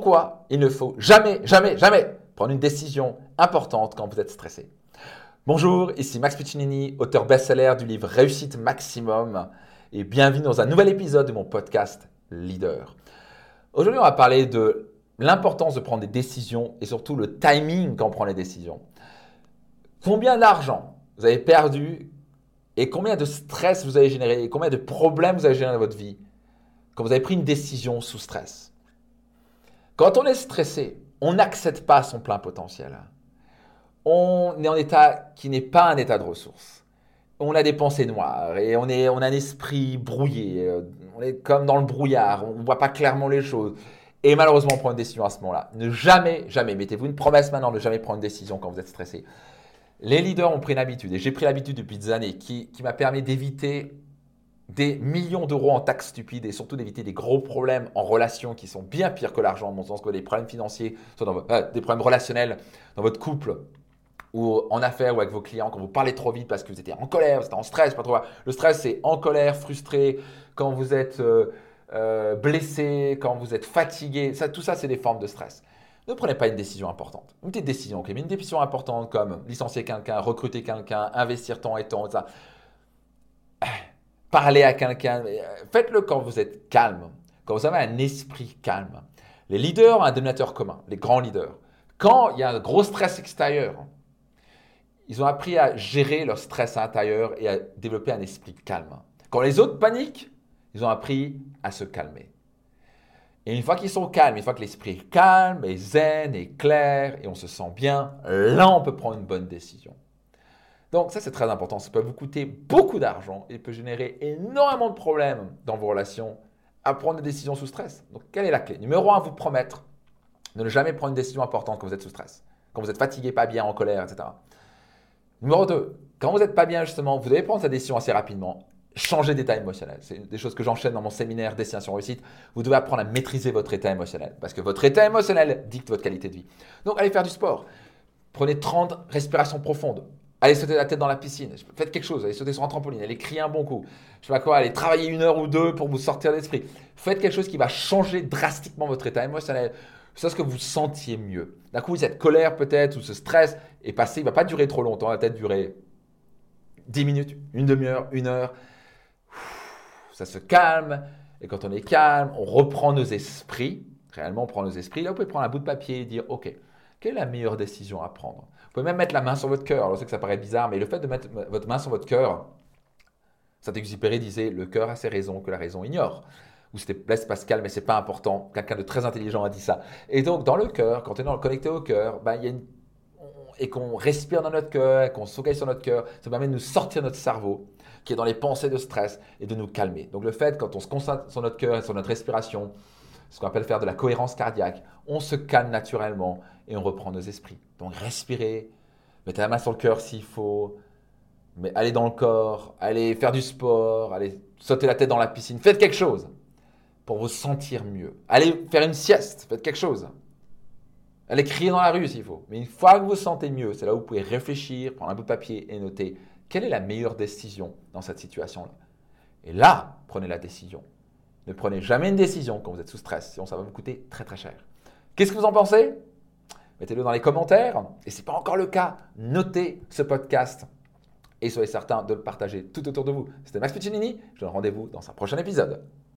pourquoi il ne faut jamais, jamais, jamais prendre une décision importante quand vous êtes stressé. Bonjour, ici Max Piccinini, auteur best-seller du livre Réussite Maximum et bienvenue dans un nouvel épisode de mon podcast Leader. Aujourd'hui, on va parler de l'importance de prendre des décisions et surtout le timing quand on prend les décisions. Combien d'argent vous avez perdu et combien de stress vous avez généré et combien de problèmes vous avez généré dans votre vie quand vous avez pris une décision sous stress? Quand on est stressé, on n'accède pas à son plein potentiel. On est en état qui n'est pas un état de ressources. On a des pensées noires et on, est, a un esprit brouillé. On est comme dans le brouillard, on ne voit pas clairement les choses. Et malheureusement, on prend une décision à ce moment-là. Ne jamais, jamais, mettez-vous une promesse maintenant ne jamais prendre une décision quand vous êtes stressé. Les leaders ont pris une habitude, et j'ai pris l'habitude depuis des années, qui, qui m'a permis d'éviter des millions d'euros en taxes stupides et surtout d'éviter des gros problèmes en relation qui sont bien pires que l'argent, en mon sens, que des problèmes financiers, euh, des problèmes relationnels dans votre couple ou en affaires ou avec vos clients, quand vous parlez trop vite parce que vous étiez en colère, vous êtes en stress, pas trop. Le stress, c'est en colère, frustré, quand vous êtes euh, euh, blessé, quand vous êtes fatigué. Ça, tout ça, c'est des formes de stress. Ne prenez pas une décision importante. Une petite décision, ok, mais une décision importante comme licencier quelqu'un, recruter quelqu'un, investir temps et temps, ça parler à quelqu'un. Euh, faites-le quand vous êtes calme, quand vous avez un esprit calme. Les leaders ont un dominateur commun, les grands leaders. Quand il y a un gros stress extérieur, ils ont appris à gérer leur stress intérieur et à développer un esprit calme. Quand les autres paniquent, ils ont appris à se calmer. Et une fois qu'ils sont calmes, une fois que l'esprit est calme, est zen, est clair, et on se sent bien, là on peut prendre une bonne décision. Donc ça, c'est très important. Ça peut vous coûter beaucoup d'argent et peut générer énormément de problèmes dans vos relations à prendre des décisions sous stress. Donc quelle est la clé? Numéro un, vous promettre de ne jamais prendre une décision importante quand vous êtes sous stress, quand vous êtes fatigué, pas bien, en colère, etc. Numéro 2, quand vous n'êtes pas bien, justement, vous devez prendre cette décision assez rapidement. Changer d'état émotionnel. C'est des choses que j'enchaîne dans mon séminaire Destination Réussite. Vous devez apprendre à maîtriser votre état émotionnel parce que votre état émotionnel dicte votre qualité de vie. Donc, allez faire du sport. Prenez 30 respirations profondes. Allez sauter la tête dans la piscine. Faites quelque chose. Allez sauter sur un trampoline. Allez crier un bon coup. Je sais pas quoi. Allez travailler une heure ou deux pour vous sortir d'esprit. Faites quelque chose qui va changer drastiquement votre état émotionnel. C'est ce que vous sentiez mieux. D'un coup, êtes colère peut-être ou ce stress est passé. Il va pas durer trop longtemps. Il va peut-être durer 10 minutes, une demi-heure, une heure. Ça se calme. Et quand on est calme, on reprend nos esprits. Réellement, on prend nos esprits. Là, vous pouvez prendre un bout de papier et dire, OK, quelle est la meilleure décision à prendre? Vous pouvez même mettre la main sur votre cœur. Alors, je sais que ça paraît bizarre, mais le fait de mettre votre main sur votre cœur, Saint-Exupéry disait Le cœur a ses raisons que la raison ignore. Ou c'était Blaise Pascal, mais c'est pas important. Quelqu'un de très intelligent a dit ça. Et donc, dans le cœur, quand on est connecté au cœur, ben, il y a une... et qu'on respire dans notre cœur, qu'on se focalise sur notre cœur, ça permet de nous sortir notre cerveau qui est dans les pensées de stress et de nous calmer. Donc, le fait, quand on se concentre sur notre cœur et sur notre respiration, ce qu'on appelle faire de la cohérence cardiaque. On se calme naturellement et on reprend nos esprits. Donc respirez, mettez la main sur le cœur s'il faut, mais allez dans le corps, allez faire du sport, allez sauter la tête dans la piscine, faites quelque chose pour vous sentir mieux. Allez faire une sieste, faites quelque chose. Allez crier dans la rue s'il faut. Mais une fois que vous vous sentez mieux, c'est là où vous pouvez réfléchir, prendre un bout de papier et noter quelle est la meilleure décision dans cette situation-là. Et là, prenez la décision. Ne prenez jamais une décision quand vous êtes sous stress, sinon ça va vous coûter très très cher. Qu'est-ce que vous en pensez? Mettez-le dans les commentaires. Et si ce n'est pas encore le cas, notez ce podcast et soyez certain de le partager tout autour de vous. C'était Max Piccinini. Je vous donne rendez-vous dans un prochain épisode.